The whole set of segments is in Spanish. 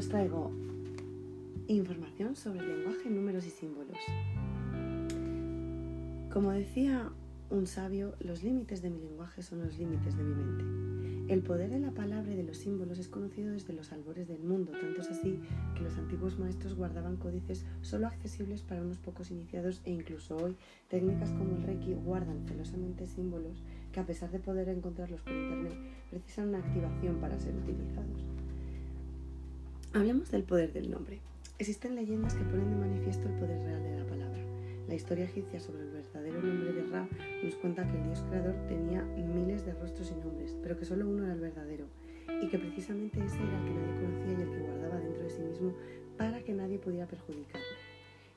os traigo información sobre lenguaje, números y símbolos. Como decía un sabio, los límites de mi lenguaje son los límites de mi mente. El poder de la palabra y de los símbolos es conocido desde los albores del mundo, tanto es así que los antiguos maestros guardaban códices solo accesibles para unos pocos iniciados e incluso hoy técnicas como el Reiki guardan celosamente símbolos que a pesar de poder encontrarlos por internet precisan una activación para ser utilizados. Hablemos del poder del nombre. Existen leyendas que ponen de manifiesto el poder real de la palabra. La historia egipcia sobre el verdadero nombre de Ra nos cuenta que el dios creador tenía miles de rostros y nombres, pero que solo uno era el verdadero, y que precisamente ese era el que nadie conocía y el que guardaba dentro de sí mismo para que nadie pudiera perjudicarle.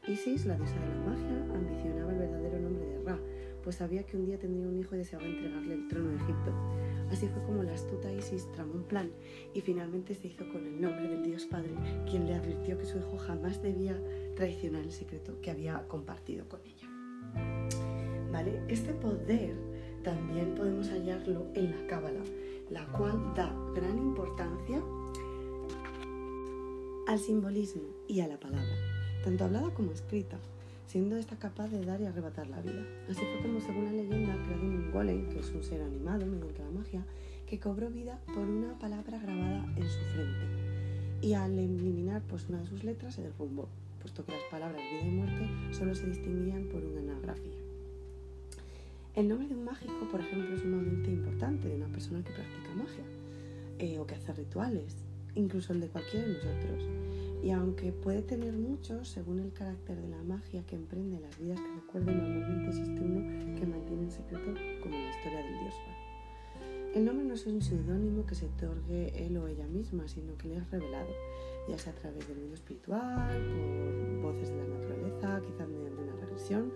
Isis, la diosa de la magia, ambicionaba el verdadero nombre de Ra, pues sabía que un día tendría un hijo y deseaba entregarle el trono de Egipto. Así fue como la astuta Isis tramó un plan y finalmente se hizo con el nombre del Dios Padre, quien le advirtió que su hijo jamás debía traicionar el secreto que había compartido con ella. ¿Vale? Este poder también podemos hallarlo en la Cábala, la cual da gran importancia al simbolismo y a la palabra, tanto hablada como escrita siendo esta capaz de dar y arrebatar la vida. Así fue como, según la leyenda, creó un golem, que es un ser animado mediante la magia, que cobró vida por una palabra grabada en su frente. Y al eliminar pues, una de sus letras se derrumbó, puesto que las palabras vida y muerte solo se distinguían por una anagrafía. El nombre de un mágico, por ejemplo, es sumamente importante de una persona que practica magia eh, o que hace rituales, incluso el de cualquiera de nosotros. Y aunque puede tener muchos, según el carácter de la magia que emprende las vidas que recuerden, normalmente existe uno que mantiene en secreto como la historia del dios El nombre no es un seudónimo que se otorgue él o ella misma, sino que le es revelado, ya sea a través del mundo espiritual, por voces de la naturaleza, quizás mediante una regresión,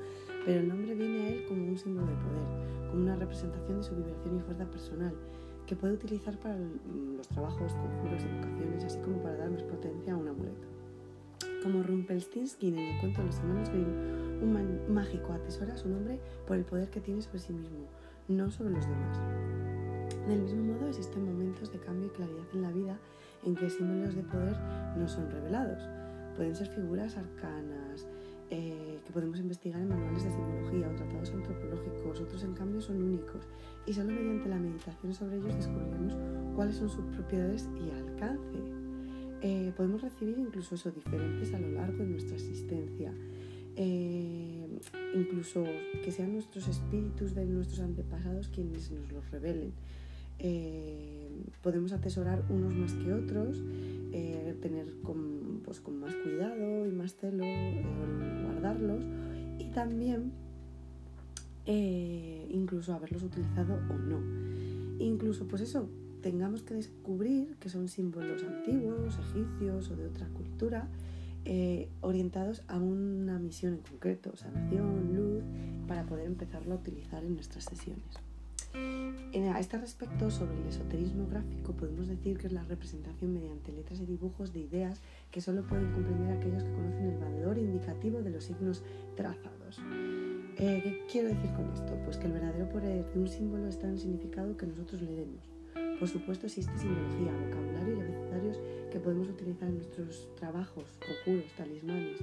pero el nombre viene a él como un símbolo de poder, como una representación de su vibración y fuerza personal, que puede utilizar para los trabajos, conjuros, educaciones, así como para dar más potencia a un amuleto. Como Rumpelstiltskin en el cuento de los hermanos Grimm, un mágico atesora su nombre por el poder que tiene sobre sí mismo, no sobre los demás. Del mismo modo, existen momentos de cambio y claridad en la vida en que símbolos de poder no son revelados. Pueden ser figuras arcanas, eh, que podemos investigar en manuales de simbología o tratados antropológicos, otros en cambio son únicos y solo mediante la meditación sobre ellos descubriremos cuáles son sus propiedades y alcance. Eh, podemos recibir incluso eso diferentes a lo largo de nuestra existencia. Eh, incluso que sean nuestros espíritus de nuestros antepasados quienes nos los revelen. Podemos atesorar unos más que otros, tener con, pues, con más cuidado y más celo guardarlos y también eh, incluso haberlos utilizado o no. Incluso, pues eso, tengamos que descubrir que son símbolos antiguos, egipcios o de otra cultura, eh, orientados a una misión en concreto, sanación, luz, para poder empezarlo a utilizar en nuestras sesiones. A este respecto, sobre el esoterismo gráfico, podemos decir que es la representación mediante letras y dibujos de ideas que solo pueden comprender aquellos que conocen el valor indicativo de los signos trazados. Eh, ¿Qué quiero decir con esto? Pues que el verdadero poder de un símbolo está en el significado que nosotros le demos. Por supuesto existe simbología, vocabulario y abecedarios que podemos utilizar en nuestros trabajos, conjuros, talismanes,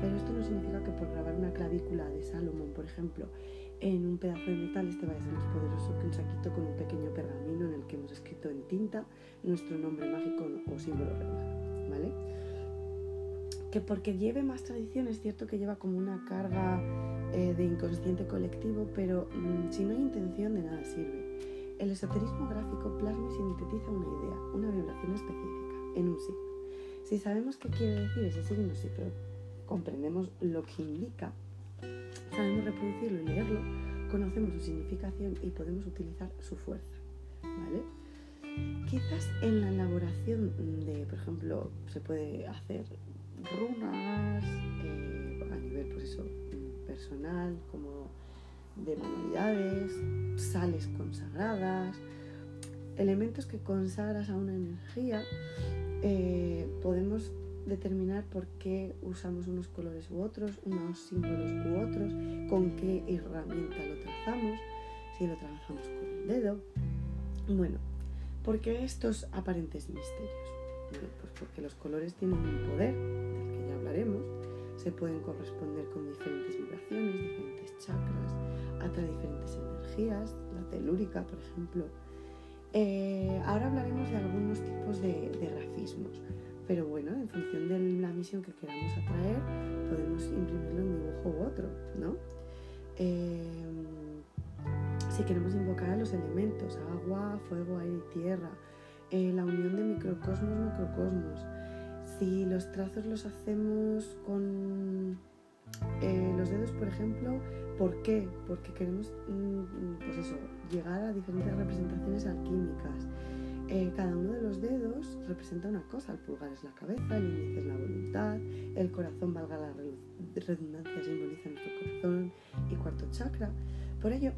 pero esto no significa que por grabar una clavícula de Salomón, por ejemplo, en un pedazo de metal este vaya a ser más poderoso que un saquito con un pequeño pergamino en el que hemos escrito en tinta nuestro nombre mágico o símbolo revelado, ¿vale? Que porque lleve más tradición es cierto que lleva como una carga eh, de inconsciente colectivo, pero mm, si no hay intención de nada sirve. El esoterismo gráfico plasma y sintetiza una idea, una vibración específica, en un signo. Si sabemos qué quiere decir ese signo, si comprendemos lo que indica, sabemos reproducirlo y leerlo, conocemos su significación y podemos utilizar su fuerza. ¿vale? Quizás en la elaboración de, por ejemplo, se puede hacer runas eh, a nivel pues eso, personal, como de manualidades, sales consagradas, elementos que consagras a una energía, eh, podemos determinar por qué usamos unos colores u otros, unos símbolos u otros, con qué herramienta lo trazamos, si lo trabajamos con el dedo. Bueno, ¿por qué estos aparentes misterios? Bueno, pues porque los colores tienen un poder, del que ya hablaremos, se pueden corresponder con diferentes vibraciones, diferentes chakras, atrae diferentes energías, la telúrica, por ejemplo. Eh, ahora hablaremos de algunos tipos de, grafismos, pero bueno, en función de la misión que queramos atraer, podemos imprimirle un dibujo u otro, ¿no? Eh, si queremos invocar a los elementos, agua, fuego, aire y tierra, eh, la unión de microcosmos, macrocosmos, si los trazos los hacemos con eh, los dedos, por ejemplo, ¿por qué? Porque queremos, mm, pues eso, llegar a diferentes representaciones alquímicas. Eh, cada uno de los dedos representa una cosa. El pulgar es la cabeza, el índice es la voluntad, el corazón, valga la redundancia, simboliza nuestro corazón y cuarto chakra. Por ello,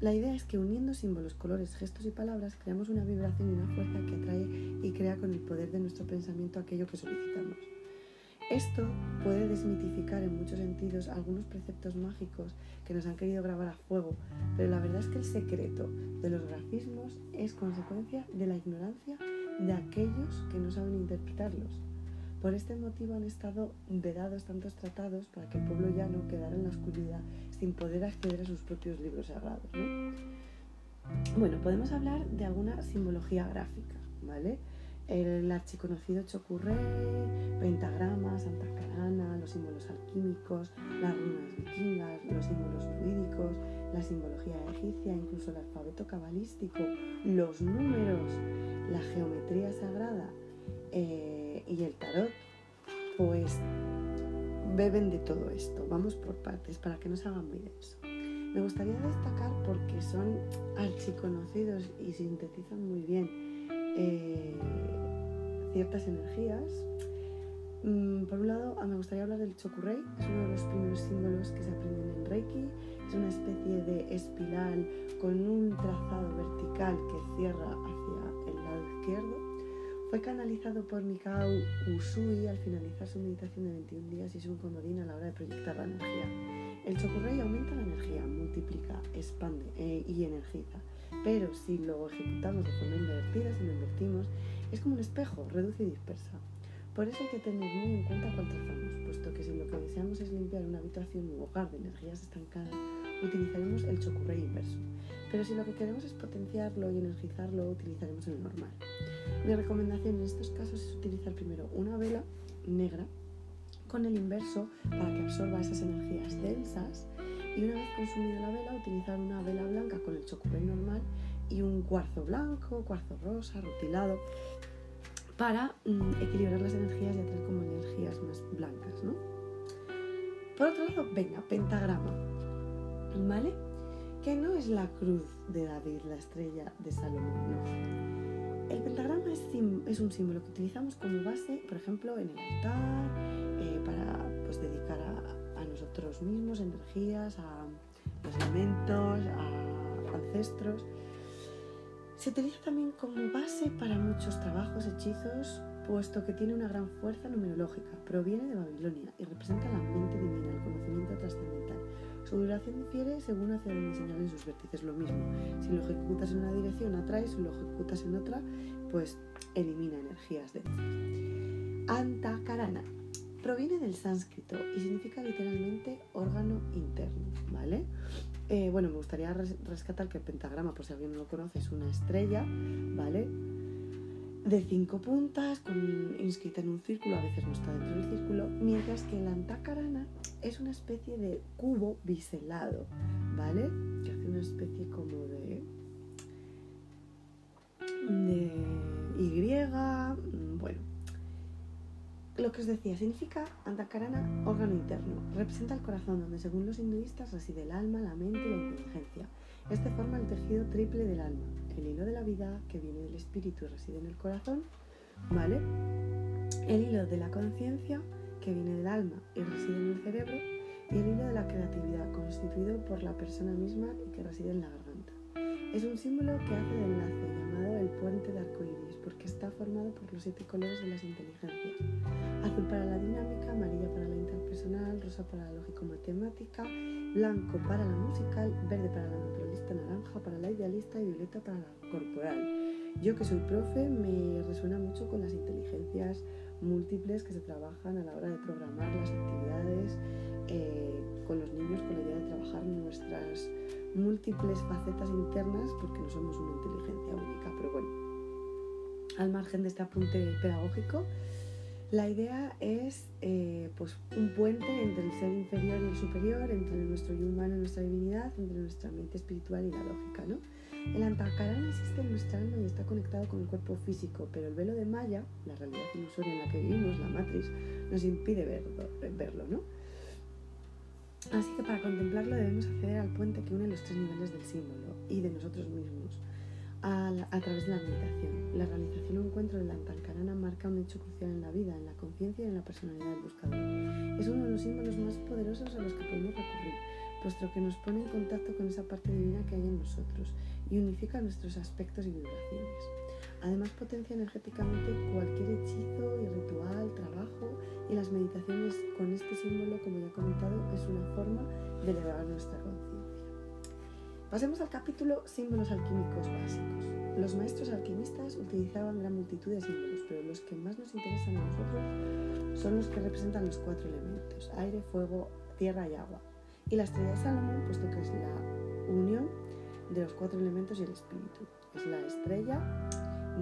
la idea es que uniendo símbolos, colores, gestos y palabras creamos una vibración y una fuerza que atrae y crea con el poder de nuestro pensamiento aquello que solicitamos. Esto puede desmitificar en muchos sentidos algunos preceptos mágicos que nos han querido grabar a fuego, pero la verdad es que el secreto de los grafismos es consecuencia de la ignorancia de aquellos que no saben interpretarlos. Por este motivo han estado vedados tantos tratados para que el pueblo llano quedara en la oscuridad sin poder acceder a sus propios libros sagrados. Bueno, podemos hablar de alguna simbología gráfica, ¿vale? El archiconocido Chokurrei, pentagrama, Santa Carana, los símbolos alquímicos, las runas vikingas, los símbolos fluídicos, la simbología egipcia, incluso el alfabeto cabalístico, los números, la geometría sagrada. Eh, y el tarot, pues beben de todo esto. Vamos por partes para que no se hagan muy denso. Me gustaría destacar porque son archiconocidos y sintetizan muy bien eh, ciertas energías. Mm, por un lado, ah, me gustaría hablar del Chokurei, es uno de los primeros símbolos que se aprenden en Reiki. Es una especie de espiral con un trazado vertical que cierra hacia el lado izquierdo fue canalizado por Mikao Usui al finalizar su meditación de 21 días y es un comodín a la hora de proyectar la energía. El Chokurei aumenta la energía, multiplica, expande eh, y energiza. Pero si lo ejecutamos de forma invertida, si lo invertimos, es como un espejo, reduce y dispersa. Por eso hay que tener muy en cuenta cuál trazamos, puesto que si lo que deseamos es limpiar una habitación u hogar de energías estancadas, utilizaremos el Chokurei inverso. Pero si lo que queremos es potenciarlo y energizarlo, utilizaremos el normal. Mi recomendación en estos casos es utilizar primero una vela negra con el inverso para que absorba esas energías densas y una vez consumida la vela utilizar una vela blanca con el chocolate normal y un cuarzo blanco, cuarzo rosa, rutilado para mm, equilibrar las energías y hacer como energías más blancas, ¿no? Por otro lado, venga, pentagrama, ¿vale? Que no es la cruz de David, la estrella de Salomón, no el pentagrama es, un símbolo que utilizamos como base, por ejemplo, en el altar, eh, para pues, dedicar a, nosotros mismos energías, a los elementos, a ancestros. Se utiliza también como base para muchos trabajos, hechizos, puesto que tiene una gran fuerza numerológica. Proviene de Babilonia y representa la mente divina, el conocimiento trascendental. Su duración difiere según hacia dónde señalen sus vértices. Lo mismo, si lo ejecutas en una dirección atrae, si lo ejecutas en otra, pues elimina energías densas. Antakarana proviene del sánscrito y significa literalmente órgano interno, ¿vale? Eh, bueno, me gustaría rescatar que el pentagrama, por si alguien no lo conoce, es una estrella, ¿vale? de cinco puntas, inscrita en un círculo, a veces no está dentro del círculo, mientras que el antacarana es una especie de cubo biselado, ¿vale? Que hace una especie como de Lo que os decía, significa antacarana órgano interno. Representa el corazón, donde según los hinduistas reside el alma, la mente y la inteligencia. Este forma el tejido triple del alma, el hilo de la vida que viene del espíritu y reside en el corazón, ¿vale? El hilo de la conciencia que viene del alma y reside en el cerebro, y el hilo de la creatividad constituido por la persona misma y que reside en la garganta. Es un símbolo que hace de enlace llamado el puente de arcoíris porque está formado por los siete colores de las inteligencias. Azul para la dinámica, amarilla para la interpersonal, rosa para la lógico-matemática, blanco para la musical, verde para la naturalista, naranja para la idealista y violeta para la corporal. Yo que soy profe me resuena mucho con las inteligencias múltiples que se trabajan a la hora de programar las actividades eh, con los niños con la idea de trabajar nuestras múltiples facetas internas porque no somos una inteligencia única. Pero bueno, al margen de este apunte pedagógico, la idea es eh, pues un puente entre el ser inferior y el superior, entre nuestro yo humano y nuestra divinidad, entre nuestra mente espiritual y la lógica. ¿no? El Antakarana existe en nuestra alma y está conectado con el cuerpo físico, pero el velo de Maya, la realidad ilusoria en la que vivimos, la matriz, nos impide verlo, verlo ¿no? Así que para contemplarlo debemos acceder al puente que une los tres niveles del símbolo y de nosotros mismos a, través de la meditación. La realización o encuentro del Antalkarana marca un hecho crucial en la vida, en la conciencia y en la personalidad del buscador. Es uno de los símbolos más poderosos a los que podemos recurrir, puesto que nos pone en contacto con esa parte divina que hay en nosotros y unifica nuestros aspectos y vibraciones. Además potencia energéticamente cualquier hechizo y ritual, trabajo y las meditaciones con este símbolo, como ya he comentado, es una forma de elevar nuestra conciencia. Pasemos al capítulo símbolos alquímicos básicos. Los maestros alquimistas utilizaban gran multitud de símbolos, pero los que más nos interesan a nosotros son los que representan los cuatro elementos, aire, fuego, tierra y agua. Y la estrella de Salomón, puesto que es la unión de los cuatro elementos y el espíritu. Es la estrella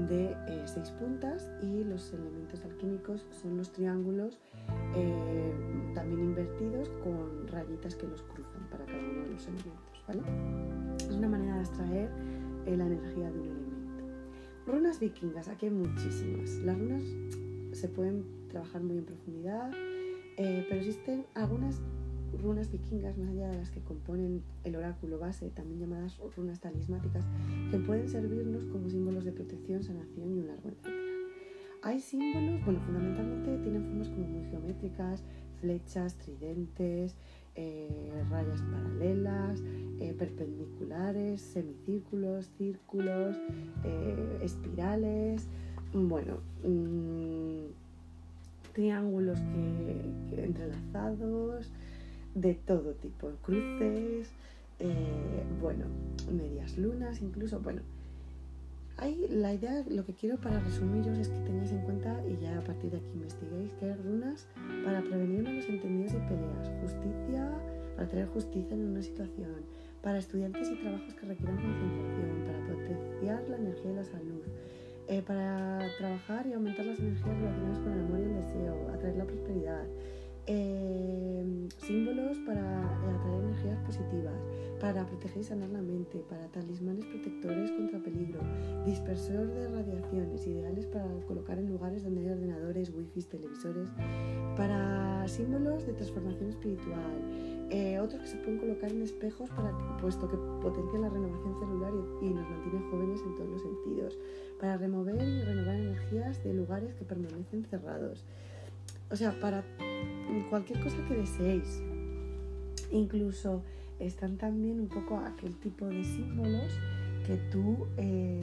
de eh, seis puntas y los elementos alquímicos son los triángulos eh, también invertidos con rayitas que los cruzan para cada uno de los elementos. Es una manera de extraer eh, la energía de un elemento. Runas vikingas, aquí hay muchísimas. Las runas se pueden trabajar muy en profundidad, eh, pero existen algunas runas vikingas, más allá de las que componen el oráculo base, también llamadas runas talismáticas, que pueden servirnos como símbolos de protección, sanación y un largo etcétera. Hay símbolos, bueno, fundamentalmente tienen formas como muy geométricas, flechas, tridentes, eh, rayas paralelas, eh, perpendiculares, semicírculos, círculos, eh, espirales, bueno, mm, triángulos que, entrelazados, de todo tipo, cruces, bueno, medias lunas, incluso, bueno, hay la idea, lo que quiero para resumiros es que tengáis en cuenta y ya a partir de aquí investiguéis que hay runas para prevenir malos entendidos y peleas, justicia, para traer justicia en una situación, para estudiantes y trabajos que requieran concentración, para potenciar la energía y la salud, eh, para trabajar y aumentar las energías relacionadas con el amor y el deseo, atraer la prosperidad, eh, símbolos para atraer energías positivas, para proteger y sanar la mente, para talismanes protectores contra peligro, dispersor de radiaciones, ideales para colocar en lugares donde hay ordenadores, wifi, televisores, para símbolos de transformación espiritual, eh, otros que se pueden colocar en espejos para, puesto que potencian la renovación celular y, y nos mantienen jóvenes en todos los sentidos, para remover y renovar energías de lugares que permanecen cerrados. O sea, para cualquier cosa que deseéis. Incluso están también un poco aquel tipo de símbolos que tú eh,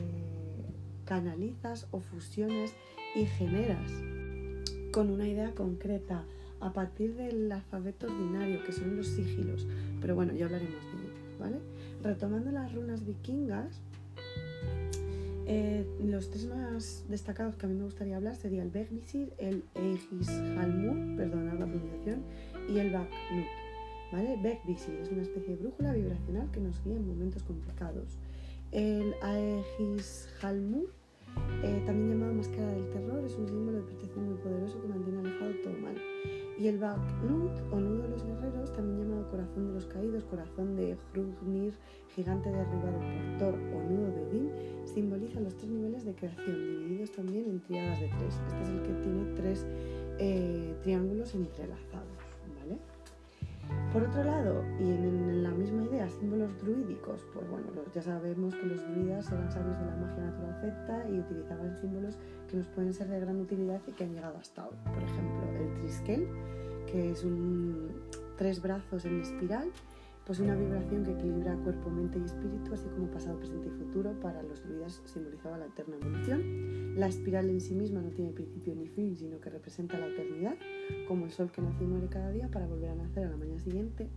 canalizas o fusionas y generas con una idea concreta a partir del alfabeto ordinario, que son los sigilos. Pero bueno, ya hablaremos de ellos, ¿vale? Retomando las runas vikingas, eh, los tres más destacados que a mí me gustaría hablar serían el Begvisir, el Eigishalmur, perdonad la pronunciación, y el Baknut. ¿vale? Es una especie de brújula vibracional que nos guía en momentos complicados. El Eigishalmur, eh, también llamado máscara del terror, es un símbolo de protección muy poderoso que mantiene alejado todo mal. Y el Baknut, o nudo de los guerreros, también llamado corazón de los caídos, corazón de Hrungnir, gigante derribado por Thor o nudo de Odín, simboliza los tres niveles de creación, divididos también en triadas de tres. Este es el que tiene tres eh, triángulos entrelazados. ¿vale? Por otro lado, y en, la misma idea, símbolos druídicos, pues bueno, ya sabemos que los druidas eran sabios de la magia natural celta y utilizaban símbolos que nos pueden ser de gran utilidad y que han llegado hasta hoy. Por ejemplo, el triskel, que es un tres brazos en espiral pues una vibración que equilibra cuerpo, mente y espíritu, así como pasado, presente y futuro. Para los druidas simbolizaba la eterna evolución. La espiral en sí misma no tiene principio ni fin, sino que representa la eternidad, como el sol que nace y muere cada día para volver a nacer a la mañana siguiente.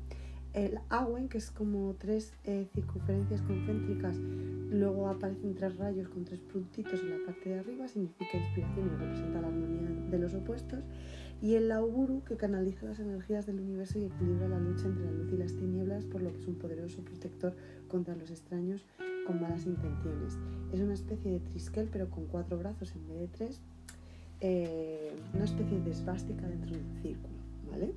El Awen, que es como tres eh, circunferencias concéntricas, luego aparecen tres rayos con tres puntitos en la parte de arriba, significa inspiración y representa la armonía de los opuestos. Y el Lauburu, que canaliza las energías del universo y equilibra la lucha entre la luz y las tinieblas, por lo que es un poderoso protector contra los extraños con malas intenciones. Es una especie de triskel, pero con cuatro brazos en vez de tres, eh, una especie de esvástica dentro de un círculo, ¿vale?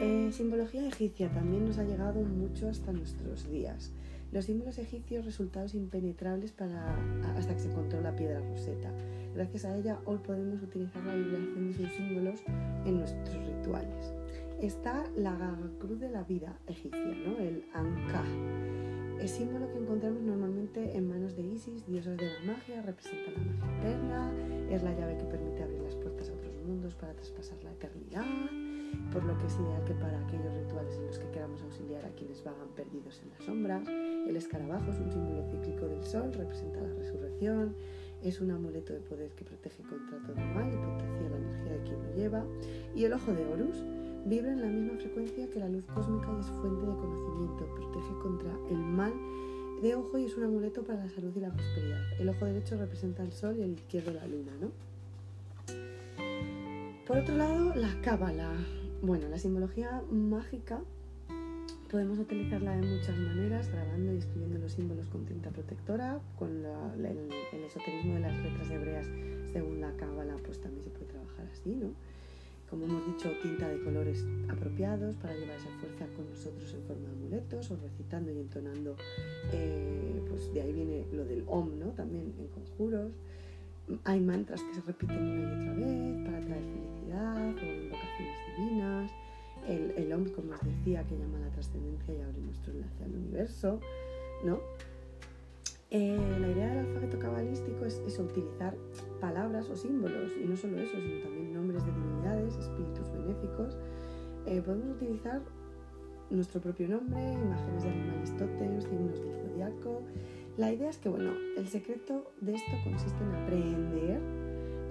Eh, simbología egipcia también nos ha llegado mucho hasta nuestros días. Los símbolos egipcios resultaron impenetrables para, hasta que se encontró la piedra roseta. Gracias a ella hoy podemos utilizar la vibración de sus símbolos en nuestros rituales. Está la cruz de la vida egipcia, ¿no? el Ankh. El símbolo que encontramos normalmente en manos de Isis, diosas de la magia, representa la magia eterna, es la llave que permite abrir las puertas a otros mundos para traspasar la eternidad por lo que es ideal que para aquellos rituales en los que queramos auxiliar a quienes vagan perdidos en las sombras, el escarabajo es un símbolo cíclico del sol, representa la resurrección, es un amuleto de poder que protege contra todo mal y potencia la energía de quien lo lleva, y el ojo de Horus vibra en la misma frecuencia que la luz cósmica y es fuente de conocimiento, protege contra el mal de ojo y es un amuleto para la salud y la prosperidad. El ojo derecho representa el sol y el izquierdo la luna, ¿no? Por otro lado, la cábala, bueno, la simbología mágica podemos utilizarla de muchas maneras, grabando y escribiendo los símbolos con tinta protectora, con el, esoterismo de las letras hebreas según la cábala, pues también se puede trabajar así, ¿no? Como hemos dicho, tinta de colores apropiados para llevar esa fuerza con nosotros en forma de amuletos o recitando y entonando, eh, pues de ahí viene lo del OM, ¿no? También en conjuros. Hay mantras que se repiten una y otra vez para traer felicidad o invocaciones divinas. El, el OM, como os decía, que llama la trascendencia y abre nuestro enlace al universo, ¿no? Eh, la idea del alfabeto cabalístico es, utilizar palabras o símbolos, y no solo eso, sino también nombres de divinidades, espíritus benéficos. Eh, podemos utilizar nuestro propio nombre, imágenes de animales tótems, signos del zodiaco, la idea es que, bueno, el secreto de esto consiste en aprender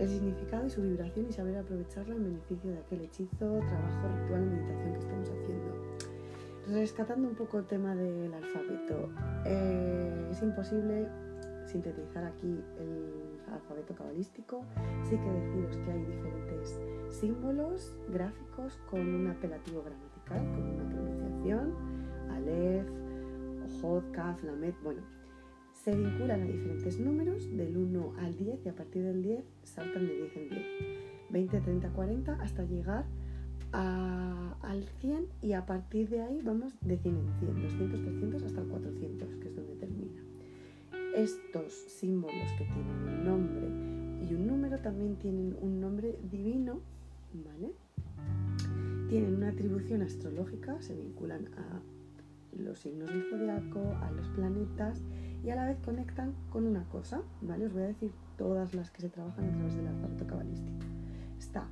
el significado y su vibración y saber aprovecharla en beneficio de aquel hechizo, trabajo, ritual meditación que estamos haciendo. Rescatando un poco el tema del alfabeto, eh, es imposible sintetizar aquí el alfabeto cabalístico. Sí que deciros que hay diferentes símbolos gráficos con un apelativo gramatical, con una pronunciación, Aleph, Ojod, Kaf, Lamet, bueno, se vinculan a diferentes números del 1 al 10 y a partir del 10 saltan de 10 en 10, 20, 30, 40 hasta llegar al 100 y a partir de ahí vamos de 100 en 100, 200, 300 hasta el 400, que es donde termina. Estos símbolos que tienen un nombre y un número también tienen un nombre divino, ¿vale? Tienen una atribución astrológica, se vinculan a los signos del zodiaco, a los planetas y a la vez conectan con una cosa, ¿vale? Os voy a decir todas las que se trabajan a través del alfabeto cabalístico. Está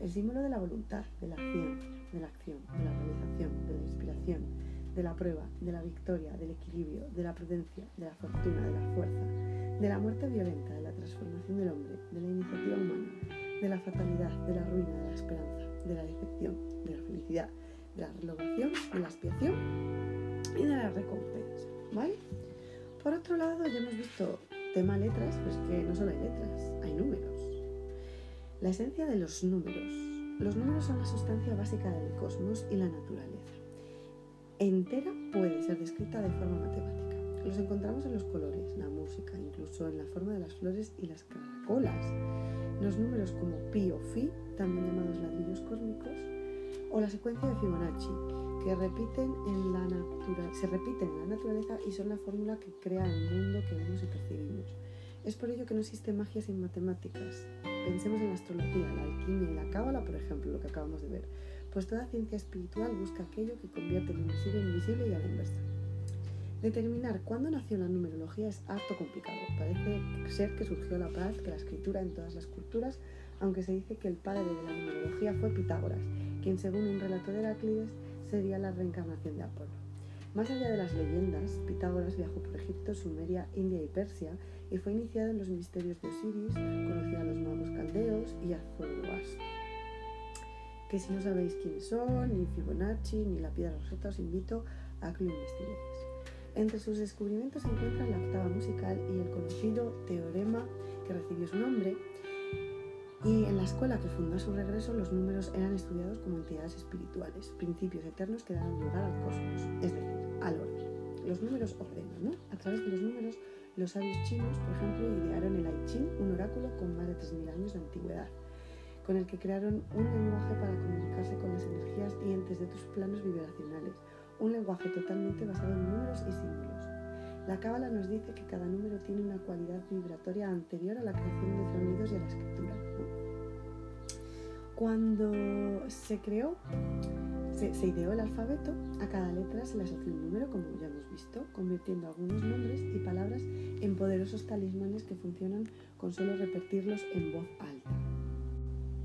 el símbolo de la voluntad, de la ciencia, de la acción, de la realización, de la inspiración, de la prueba, de la victoria, del equilibrio, de la prudencia, de la fortuna, de la fuerza, de la muerte violenta, de la transformación del hombre, de la iniciativa humana, de la fatalidad, de la ruina, de la esperanza, de la decepción, de la felicidad, de la renovación, de la expiación la recompensa, ¿vale? Por otro lado, ya hemos visto tema letras, pues que no solo hay letras, hay números. La esencia de los números. Los números son la sustancia básica del cosmos y la naturaleza. Entera puede ser descrita de forma matemática. Los encontramos en los colores, la música, incluso en la forma de las flores y las caracolas. Los números como pi o phi, también llamados ladrillos cósmicos, o la secuencia de Fibonacci, que repiten en la se repiten en la naturaleza y son la fórmula que crea el mundo que vemos y percibimos. Es por ello que no existe magia sin matemáticas. Pensemos en la astrología, la alquimia y la cábala, por ejemplo, lo que acabamos de ver. Pues toda ciencia espiritual busca aquello que convierte lo invisible en visible y a la inversa. Determinar cuándo nació la numerología es harto complicado. Parece ser que surgió la paz que la escritura en todas las culturas, aunque se dice que el padre de la numerología fue Pitágoras, quien según un relato de Heráclides sería la reencarnación de Apolo. Más allá de las leyendas, Pitágoras viajó por Egipto, Sumeria, India y Persia y fue iniciado en los misterios de Osiris, conocía a los magos caldeos y a Zoroastro. que si no sabéis quiénes son, ni Fibonacci, ni la piedra roseta, os invito a que lo investiguéis. Entre sus descubrimientos se encuentran la octava musical y el conocido teorema que recibió su nombre. Y en la escuela que fundó a su regreso, los números eran estudiados como entidades espirituales, principios eternos que dan lugar al cosmos, es decir, al orden. Los números ordenan, ¿no? A través de los números, los sabios chinos, por ejemplo, idearon el I Ching, un oráculo con más de 3.000 años de antigüedad con el que crearon un lenguaje para comunicarse con las energías y entes de tus planos vibracionales, un lenguaje totalmente basado en números y símbolos. La cábala nos dice que cada número tiene una cualidad vibratoria anterior a la creación de sonidos y a la escritura. Cuando se creó, se, ideó el alfabeto, a cada letra se le asoció un número, como ya hemos visto, convirtiendo algunos nombres y palabras en poderosos talismanes que funcionan con solo repetirlos en voz alta.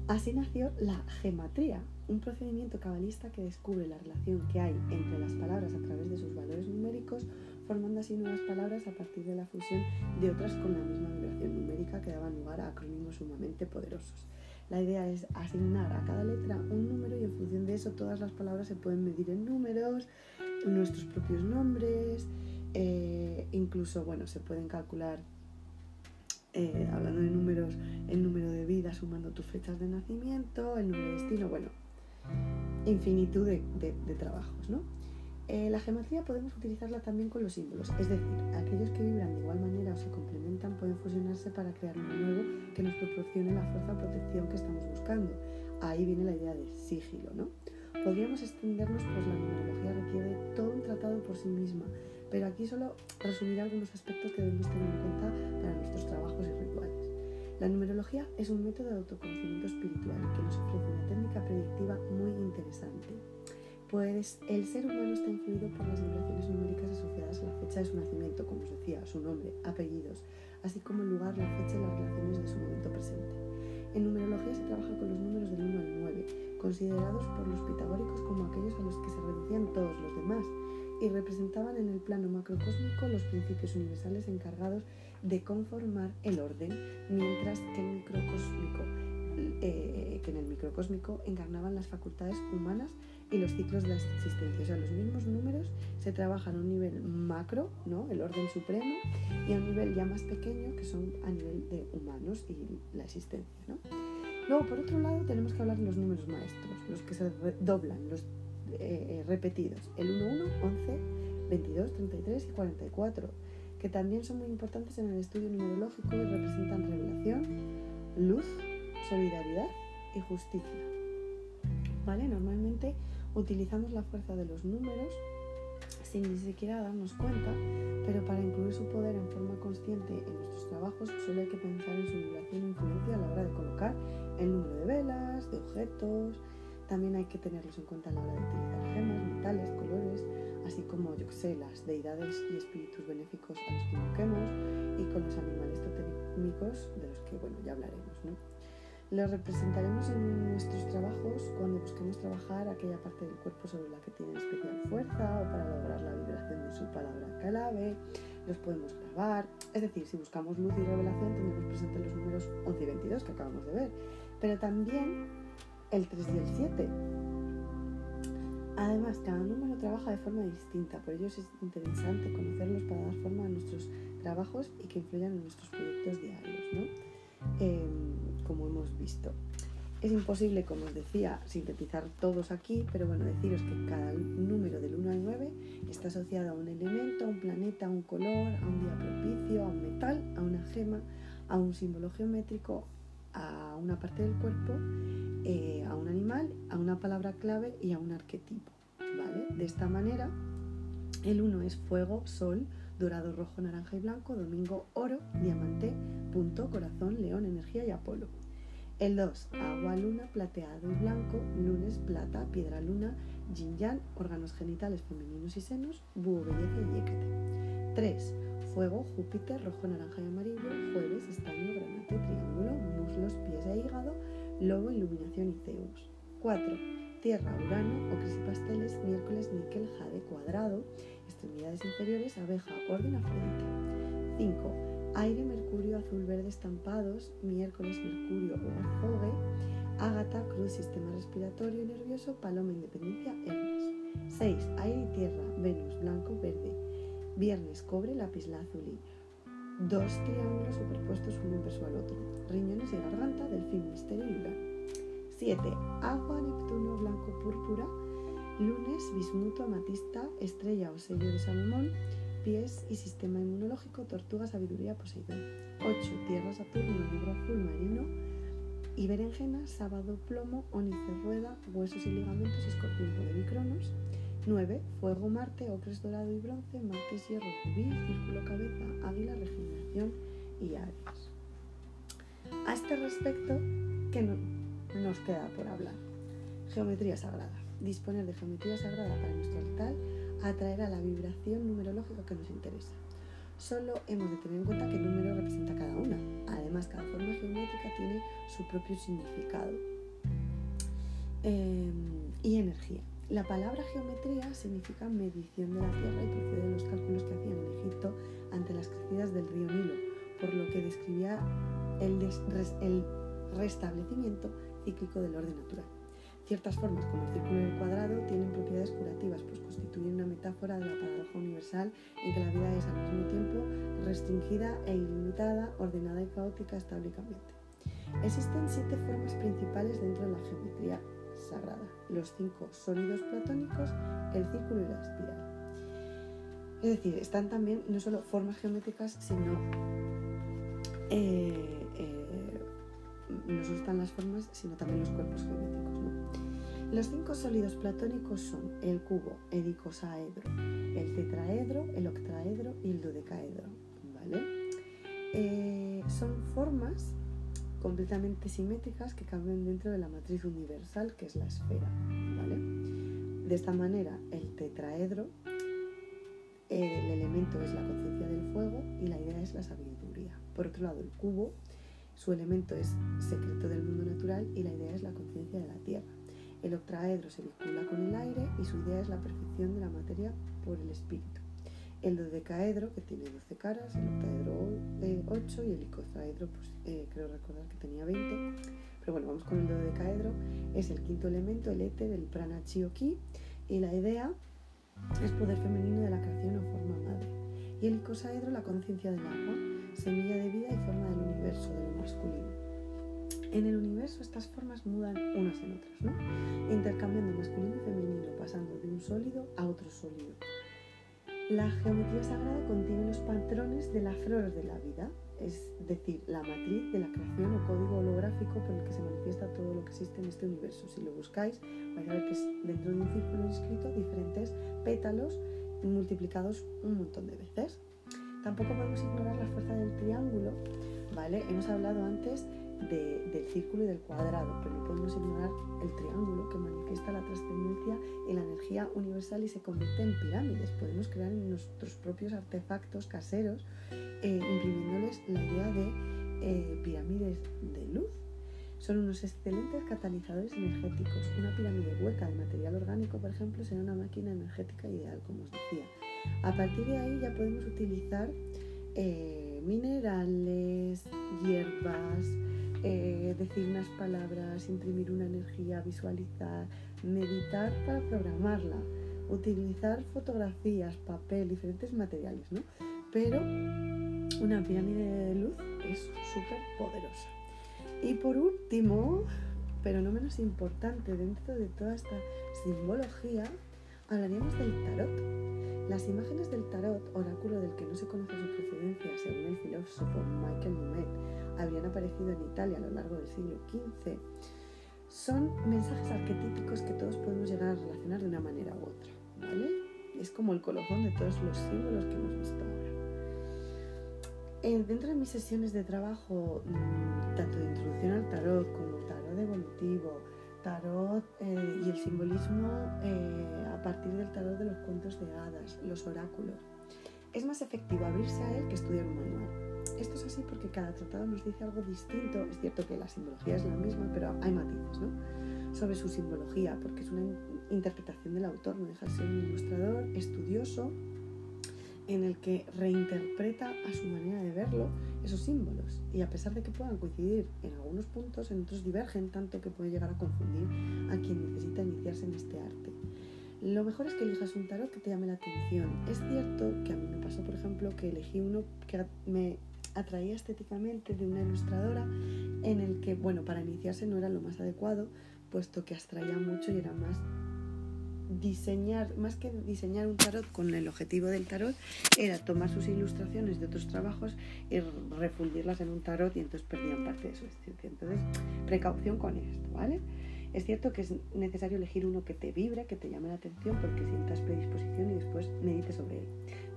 Así nació la gematría, un procedimiento cabalista que descubre la relación que hay entre las palabras a través de sus valores numéricos, formando así nuevas palabras a partir de la fusión de otras con la misma vibración numérica que daban lugar a acrónimos sumamente poderosos. La idea es asignar a cada letra un número y en función de eso todas las palabras se pueden medir en números, nuestros propios nombres, eh, incluso bueno, se pueden calcular eh, hablando de números, el número de vida sumando tus fechas de nacimiento, el número de destino, bueno, infinitud de, trabajos, ¿no? Eh, la geometría podemos utilizarla también con los símbolos, es decir, aquellos que vibran de igual manera o se complementan pueden fusionarse para crear uno nuevo que nos proporcione la fuerza o protección que estamos buscando. Ahí viene la idea de sigilo, ¿no? Podríamos extendernos, pues la numerología requiere todo un tratado por sí misma, pero aquí solo resumiré algunos aspectos que debemos tener en cuenta para nuestros trabajos y rituales. La numerología es un método de autoconocimiento espiritual que nos ofrece una técnica predictiva muy interesante, pues el ser humano está influido por las vibraciones numéricas asociadas a la fecha de su nacimiento, como os decía, su nombre, apellidos, así como el lugar, la fecha y las relaciones de su momento presente. En numerología se trabaja con los números del 1 al 9, considerados por los pitagóricos como aquellos a los que se reducían todos los demás, y representaban en el plano macrocósmico los principios universales encargados de conformar el orden, mientras que, el microcósmico, eh, que en el microcósmico encarnaban las facultades humanas y los ciclos de la existencia. O sea, los mismos números se trabajan a un nivel macro, ¿no? el orden supremo, y a un nivel ya más pequeño, que son a nivel de humanos y la existencia. ¿no? Luego, por otro lado, tenemos que hablar de los números maestros, los que se doblan, los eh, eh, repetidos, el 1, 1, 11, 22, 33 y 44, que también son muy importantes en el estudio numerológico y representan revelación, luz, solidaridad y justicia. ¿Vale? Normalmente utilizamos la fuerza de los números sin ni siquiera darnos cuenta, pero para incluir su poder en forma consciente en nuestros trabajos solo hay que pensar en su vibración e influencia a la hora de colocar el número de velas, de objetos, también hay que tenerlos en cuenta a la hora de utilizar gemas, metales, colores, así como, yo sé, las deidades y espíritus benéficos a los que invoquemos y con los animales totémicos de los que, bueno, ya hablaremos, ¿no? Los representaremos en nuestros trabajos cuando busquemos trabajar aquella parte del cuerpo sobre la que tiene especial fuerza o para lograr la vibración de su palabra clave. Los podemos grabar. Es decir, si buscamos luz y revelación tendremos presentes los números 11 y 22 que acabamos de ver. Pero también el 3 y el 7. Además, cada número trabaja de forma distinta, por ello es interesante conocerlos para dar forma a nuestros trabajos y que influyan en nuestros proyectos diarios, ¿no? Em, como hemos visto. Es imposible, como os decía, sintetizar todos aquí, pero bueno, deciros que cada número del 1 al 9 está asociado a un elemento, a un planeta, a un color, a un día propicio, a un metal, a una gema, a un símbolo geométrico, a una parte del cuerpo eh, a un animal, a una palabra clave y a un arquetipo. ¿vale? De esta manera, el 1 es fuego, sol, dorado, rojo, naranja y blanco, domingo, oro, diamante, punto, corazón, león, energía y apolo. El 2, agua, luna, plateado y blanco, lunes, plata, piedra, luna, yin yang, órganos genitales femeninos y senos, búho, belleza y yécate. 3, fuego, Júpiter, rojo, naranja y amarillo, jueves, estaño, granate, triángulo, muslos, pies e hígado, Lobo, Iluminación y Zeus. 4. Tierra, Urano, Ocris y Pasteles, miércoles, níquel, jade, cuadrado, extremidades inferiores, abeja, orden, afrodita. 5. Aire, Mercurio, azul, verde, estampados, miércoles, Mercurio o azogue, Ágata, cruz, sistema respiratorio y nervioso, paloma, independencia, Hermes. 6. Aire y tierra, Venus, blanco, verde. Viernes, cobre, lápiz azul Dos triángulos superpuestos uno inverso al otro. Riñones y garganta, delfín, misterio y Urano. 7. Agua, Neptuno, blanco, púrpura. Lunes, bismuto, amatista, estrella o sello de Salomón. Pies y sistema inmunológico, tortuga, sabiduría, Poseidón. 8. Tierra, Saturno, libro azul, marino. Y berenjena, sábado, plomo, ónice, rueda, huesos y ligamentos, escorpión, poder y cronos. 9. Fuego, Marte, ocres dorado y bronce, martes, hierro, rubí, círculo, cabeza, águila, regeneración y Aries. A este respecto, ¿qué nos queda por hablar? Geometría sagrada. Disponer de geometría sagrada para nuestro altar atraerá la vibración numerológica que nos interesa. Solo hemos de tener en cuenta qué número representa cada una. Además, cada forma geométrica tiene su propio significado em, y energía. La palabra geometría significa medición de la Tierra y procede de los cálculos que hacían en Egipto ante las crecidas del río Nilo, por lo que describía el, el restablecimiento cíclico del orden natural. Ciertas formas, como el círculo y el cuadrado, tienen propiedades curativas, pues constituyen una metáfora de la paradoja universal en que la vida es al mismo tiempo restringida e ilimitada, ordenada y caótica estáblicamente. Existen siete formas principales dentro de la geometría sagrada, los cinco sólidos platónicos, el círculo y la espiral. Es decir, están también no solo formas geométricas, sino no solo están las formas, sino también los cuerpos geométricos. Los cinco sólidos platónicos son el cubo, el icosaedro, el tetraedro, el octaedro y el dodecaedro. ¿vale? Eh, son formas completamente simétricas que caben dentro de la matriz universal que es la esfera. ¿vale? De esta manera, el tetraedro, el elemento es la conciencia del fuego y la idea es la sabiduría. Por otro lado, el cubo, su elemento es secreto del mundo natural y la idea es la conciencia de la tierra. El octaedro se vincula con el aire y su idea es la perfección de la materia por el espíritu el dodecaedro, que tiene 12 caras, el octaedro 8 y el icosaedro, pues eh, creo recordar que tenía 20. Pero bueno, vamos con el dodecaedro. Es el quinto elemento, el éter, el prana ki, y la idea es poder femenino de la creación o forma madre. Y el icosaedro, la conciencia del agua, semilla de vida y forma del universo, de lo masculino. En el universo estas formas mudan unas en otras, ¿no? Intercambiando masculino y femenino, pasando de un sólido a otro sólido. La geometría sagrada contiene los patrones de la flor de la vida, es decir, la matriz de la creación o código holográfico por el que se manifiesta todo lo que existe en este universo. Si lo buscáis, vais a ver que es dentro de un círculo inscrito diferentes pétalos multiplicados un montón de veces. Tampoco podemos ignorar la fuerza del triángulo, ¿vale? Hemos hablado antes del círculo y del cuadrado, pero no podemos ignorar el triángulo que manifiesta la trascendencia y la energía universal y se convierte en pirámides. Podemos crear nuestros propios artefactos caseros eh, imprimiéndoles la idea de eh, pirámides de luz. Son unos excelentes catalizadores energéticos. Una pirámide hueca de material orgánico, por ejemplo, será una máquina energética ideal, como os decía. A partir de ahí ya podemos utilizar eh, minerales, hierbas, eh, decir unas palabras, imprimir una energía, visualizar, meditar para programarla, utilizar fotografías, papel, diferentes materiales, ¿no? Pero una pirámide de luz es súper poderosa. Y por último, pero no menos importante dentro de toda esta simbología, hablaríamos del tarot. Las imágenes del tarot, oráculo del que no se conoce su procedencia, según el filósofo Michael Numet, habrían aparecido en Italia a lo largo del siglo XV, son mensajes arquetípicos que todos podemos llegar a relacionar de una manera u otra. ¿vale? Es como el colofón de todos los símbolos que hemos visto ahora. dentro de mis sesiones de trabajo, mm, tanto de introducción al tarot como tarot evolutivo, tarot eh, y el simbolismo eh, a partir del tarot de los cuentos de hadas, los oráculos, es más efectivo abrirse a él que estudiar un manual. Esto es así porque cada tratado nos dice algo distinto. Es cierto que la simbología es la misma, pero hay matices ¿no? sobre su simbología, porque es una interpretación del autor, no deja de ser un ilustrador estudioso en el que reinterpreta a su manera de verlo esos símbolos. Y a pesar de que puedan coincidir en algunos puntos, en otros divergen tanto que puede llegar a confundir a quien necesita iniciarse en este arte. Lo mejor es que elijas un tarot que te llame la atención. Es cierto que a mí me pasó, por ejemplo, que elegí uno que me atraía estéticamente de una ilustradora en el que, bueno, para iniciarse no era lo más adecuado, puesto que abstraía mucho y era más diseñar, más que diseñar un tarot con el objetivo del tarot, era tomar sus ilustraciones de otros trabajos y refundirlas en un tarot y entonces perdían parte de su esencia. Entonces, precaución con esto, ¿vale? Es cierto que es necesario elegir uno que te vibre, que te llame la atención, porque sientas predisposición y después medites sobre él.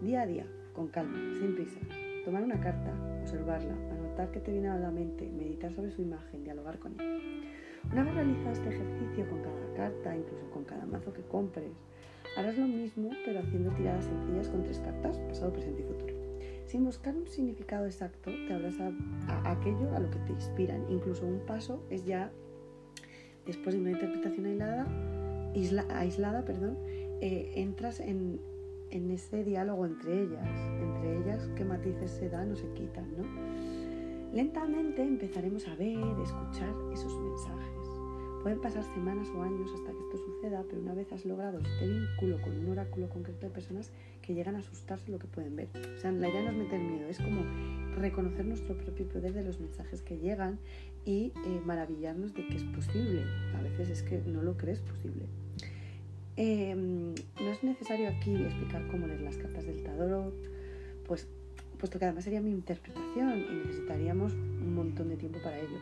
Día a día, con calma, sin prisa. Tomar una carta, observarla, anotar qué te viene a la mente, meditar sobre su imagen, dialogar con ella. Una vez realizado este ejercicio con cada carta, incluso con cada mazo que compres, harás lo mismo pero haciendo tiradas sencillas con tres cartas, pasado, presente y futuro. Sin buscar un significado exacto, te abras a, aquello a lo que te inspiran. Incluso un paso es ya, después de una interpretación aislada, aislada perdón, eh, entras en, en ese diálogo entre ellas, entre ellas qué matices se dan o se quitan, ¿no? Lentamente empezaremos a ver, escuchar esos mensajes. Pueden pasar semanas o años hasta que esto suceda, pero una vez has logrado este vínculo con un oráculo concreto de personas que llegan a asustarse lo que pueden ver. O sea, la idea no es meter miedo, es como reconocer nuestro propio poder de los mensajes que llegan y eh, maravillarnos de que es posible. A veces es que no lo crees posible. Em, no es necesario aquí explicar cómo leer las cartas del tarot, pues, puesto que además sería mi interpretación y necesitaríamos un montón de tiempo para ello.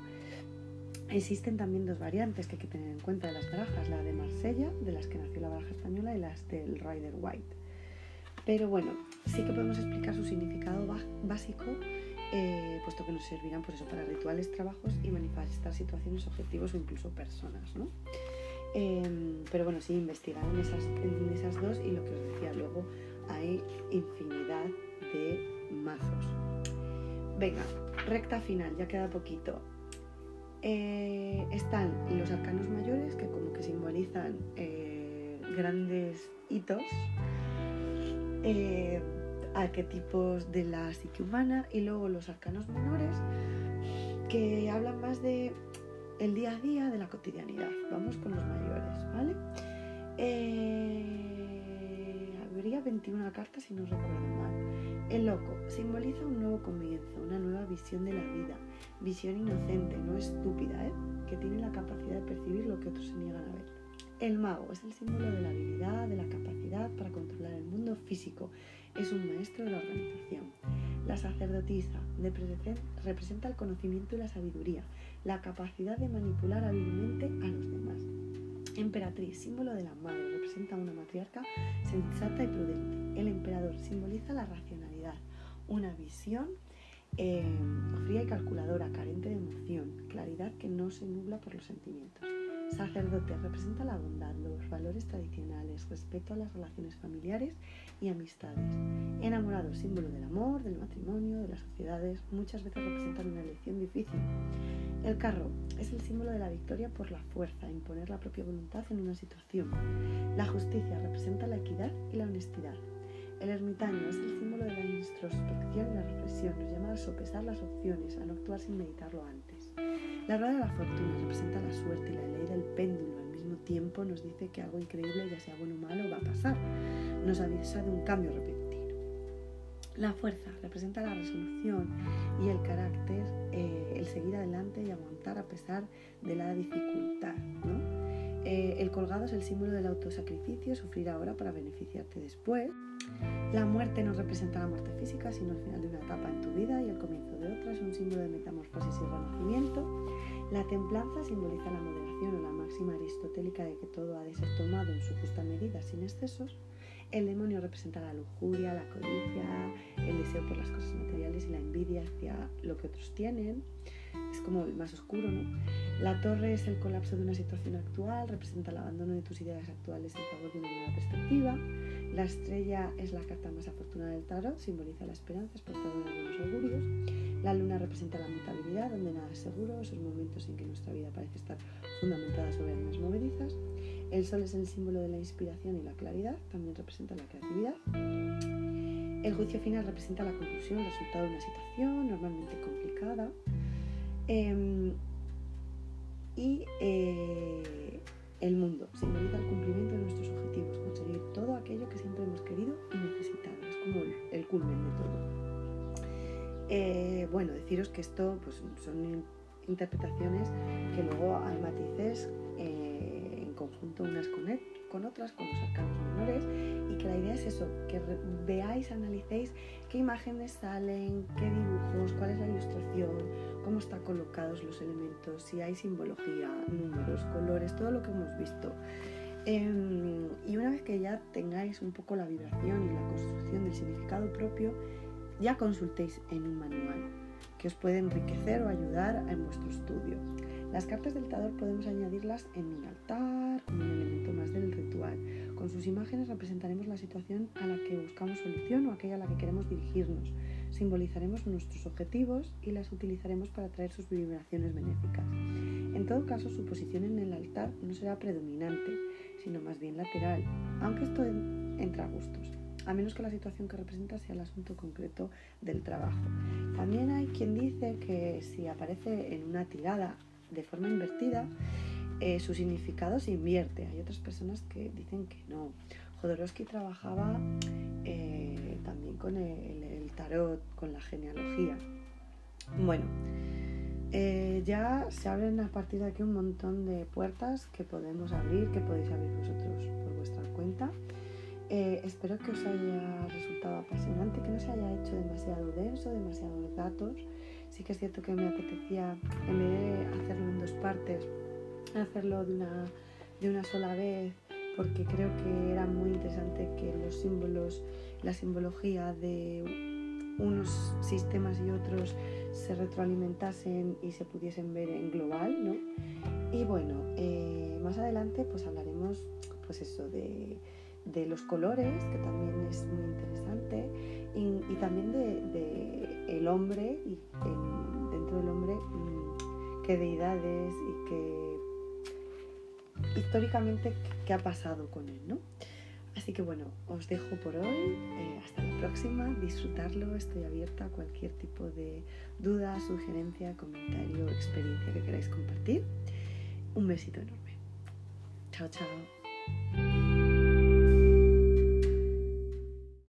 Existen también dos variantes que hay que tener en cuenta de las barajas, la de Marsella, de las que nació la baraja española, y las del Rider White. Pero bueno, sí que podemos explicar su significado básico, eh, puesto que nos servirán pues eso, para rituales, trabajos y manifestar situaciones, objetivos o incluso personas. ¿no? Em, pero bueno, sí, investigar en esas, en esas dos y lo que os decía luego, hay infinidad de mazos. Venga, recta final, ya queda poquito. Eh, están los arcanos mayores, que como que simbolizan eh, grandes hitos, eh, arquetipos de la psique humana, y luego los arcanos menores, que hablan más de el día a día, de la cotidianidad. Vamos con los mayores, ¿vale? habría 21 cartas si no recuerdo mal. El loco simboliza un nuevo comienzo, una nueva visión de la vida visión inocente, no estúpida, ¿eh? que tiene la capacidad de percibir lo que otros se niegan a ver. El mago es el símbolo de la habilidad, de la capacidad para controlar el mundo físico. Es un maestro de la organización. La sacerdotisa representa el conocimiento y la sabiduría, la capacidad de manipular hábilmente a los demás. Emperatriz, símbolo de la madre, representa a una matriarca sensata y prudente. El emperador simboliza la racionalidad, una visión eh, fría y calculadora, carente de emoción, claridad que no se nubla por los sentimientos. Sacerdote representa la bondad, los valores tradicionales, respeto a las relaciones familiares y amistades. Enamorado, símbolo del amor, del matrimonio, de las sociedades, muchas veces representan una elección difícil. El carro es el símbolo de la victoria por la fuerza, imponer la propia voluntad en una situación. La justicia representa la equidad y la honestidad. El ermitaño es el símbolo de la introspección y la reflexión. Nos llama a sopesar las opciones, a no actuar sin meditarlo antes. La rueda de la fortuna representa la suerte y la ley del péndulo. Al mismo tiempo nos dice que algo increíble, ya sea bueno o malo, va a pasar. Nos avisa de un cambio repentino. La fuerza representa la resolución y el carácter, eh, el seguir adelante y aguantar a pesar de la dificultad. Eh, el colgado es el símbolo del autosacrificio, sufrir ahora para beneficiarte después. La muerte no representa la muerte física, sino el final de una etapa en tu vida y el comienzo de otra. Es un símbolo de metamorfosis y renacimiento. La templanza simboliza la moderación o la máxima aristotélica de que todo ha de ser tomado en su justa medida, sin excesos. El demonio representa la lujuria, la codicia, el deseo por las cosas materiales y la envidia hacia lo que otros tienen. Es como el más oscuro, ¿no? La torre es el colapso de una situación actual, representa el abandono de tus ideas actuales en favor de una nueva perspectiva. La estrella es la carta más afortunada del tarot, simboliza la esperanza, es portadora de buenos augurios. La luna representa la mutabilidad, donde nada es seguro, esos momentos en que nuestra vida parece estar fundamentada sobre armas movedizas. El sol es el símbolo de la inspiración y la claridad, también representa la creatividad. El juicio final representa la conclusión, el resultado de una situación normalmente complicada. Em, y eh, el mundo simboliza el cumplimiento de nuestros objetivos, conseguir todo aquello que siempre hemos querido y necesitado. Es como el, culmen de todo. Eh, bueno, deciros que esto pues, son interpretaciones que luego hay matices eh, en conjunto unas con, con otras, con los arcanos menores, y que la idea es eso, que veáis, analicéis qué imágenes salen, qué dibujos, cuál es la ilustración, cómo están colocados los elementos, si hay simbología, números, colores, todo lo que hemos visto. Em, y una vez que ya tengáis un poco la vibración y la construcción del significado propio, ya consultéis en un manual que os puede enriquecer o ayudar en vuestro estudio. Las cartas del Tador podemos añadirlas en un altar, como un elemento más del ritual. Con sus imágenes representaremos la situación a la que buscamos solución o aquella a la que queremos dirigirnos. Simbolizaremos nuestros objetivos y las utilizaremos para traer sus vibraciones benéficas. En todo caso, su posición en el altar no será predominante, sino más bien lateral, aunque esto entra a gustos a menos que la situación que representa sea el asunto concreto del trabajo. También hay quien dice que si aparece en una tirada de forma invertida, eh, su significado se invierte. Hay otras personas que dicen que no. Jodorowsky trabajaba eh, también con el, tarot, con la genealogía. Bueno, eh, ya se abren a partir de aquí un montón de puertas que podemos abrir, que podéis abrir vosotros por vuestra cuenta. espero que os haya resultado apasionante, que no se haya hecho demasiado denso, demasiados datos sí que es cierto que me apetecía, en vez de hacerlo en dos partes, hacerlo de una, de una sola vez, porque creo que era muy interesante que los símbolos, la simbología de unos sistemas y otros se retroalimentasen y se pudiesen ver en global, ¿no? Y bueno, eh, más adelante pues hablaremos pues eso de, de, los colores, que también es muy interesante, y, también de el hombre y dentro del hombre mm, qué deidades y qué históricamente qué ha pasado con él, ¿no? Así que bueno, os dejo por hoy. Eh, hasta la próxima. Disfrutarlo. Estoy abierta a cualquier tipo de duda, sugerencia, comentario, experiencia que queráis compartir. Un besito enorme. Chao, chao.